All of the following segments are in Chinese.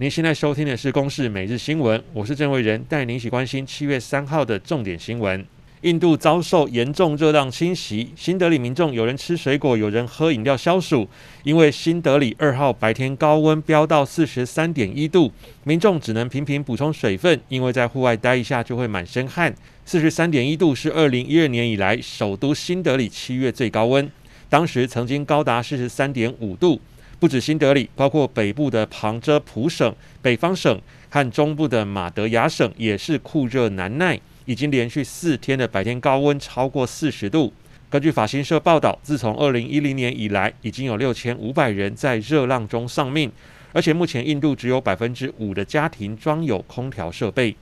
您现在收听的是《公视每日新闻》，我是郑伟仁，带您一起关心七月三号的重点新闻。印度遭受严重热浪侵袭，新德里民众有人吃水果，有人喝饮料消暑。因为新德里二号白天高温飙到四十三点一度，民众只能频频补充水分，因为在户外待一下就会满身汗。四十三点一度是二零一二年以来首都新德里七月最高温，当时曾经高达四十三点五度。不止新德里，包括北部的旁遮普省、北方省和中部的马德雅省也是酷热难耐，已经连续四天的白天高温超过四十度。根据法新社报道，自从二零一零年以来，已经有六千五百人在热浪中丧命，而且目前印度只有百分之五的家庭装有空调设备。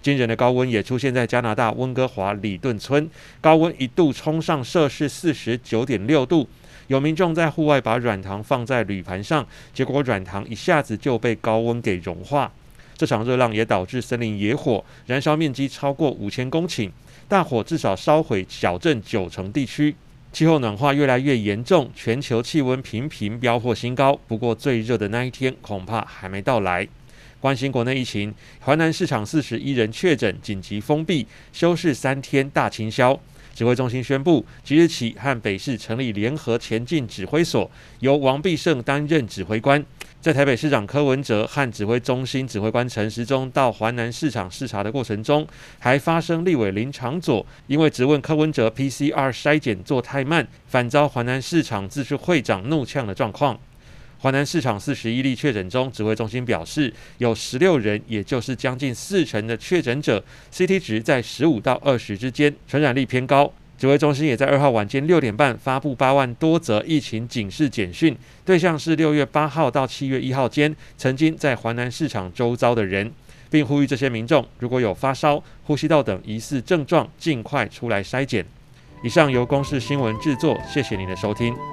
惊人的高温也出现在加拿大温哥华里顿村，高温一度冲上摄氏四十九点六度。有民众在户外把软糖放在铝盘上，结果软糖一下子就被高温给融化。这场热浪也导致森林野火，燃烧面积超过五千公顷，大火至少烧毁小镇九成地区。气候暖化越来越严重，全球气温频频飙破新高。不过最热的那一天恐怕还没到来。关心国内疫情，环南市场四十一人确诊，紧急封闭，休市三天大清消。指挥中心宣布，即日起和北市成立联合前进指挥所，由王必胜担任指挥官。在台北市长柯文哲和指挥中心指挥官陈时中到华南市场视察的过程中，还发生立委林昶佐因为质问柯文哲 PCR 筛检做太慢，反遭华南市场自治会长怒呛的状况。华南市场四十一例确诊中，指挥中心表示，有十六人，也就是将近四成的确诊者，CT 值在十五到二十之间，传染力偏高。指挥中心也在二号晚间六点半发布八万多则疫情警示简讯，对象是六月八号到七月一号间曾经在华南市场周遭的人，并呼吁这些民众如果有发烧、呼吸道等疑似症状，尽快出来筛检。以上由公视新闻制作，谢谢您的收听。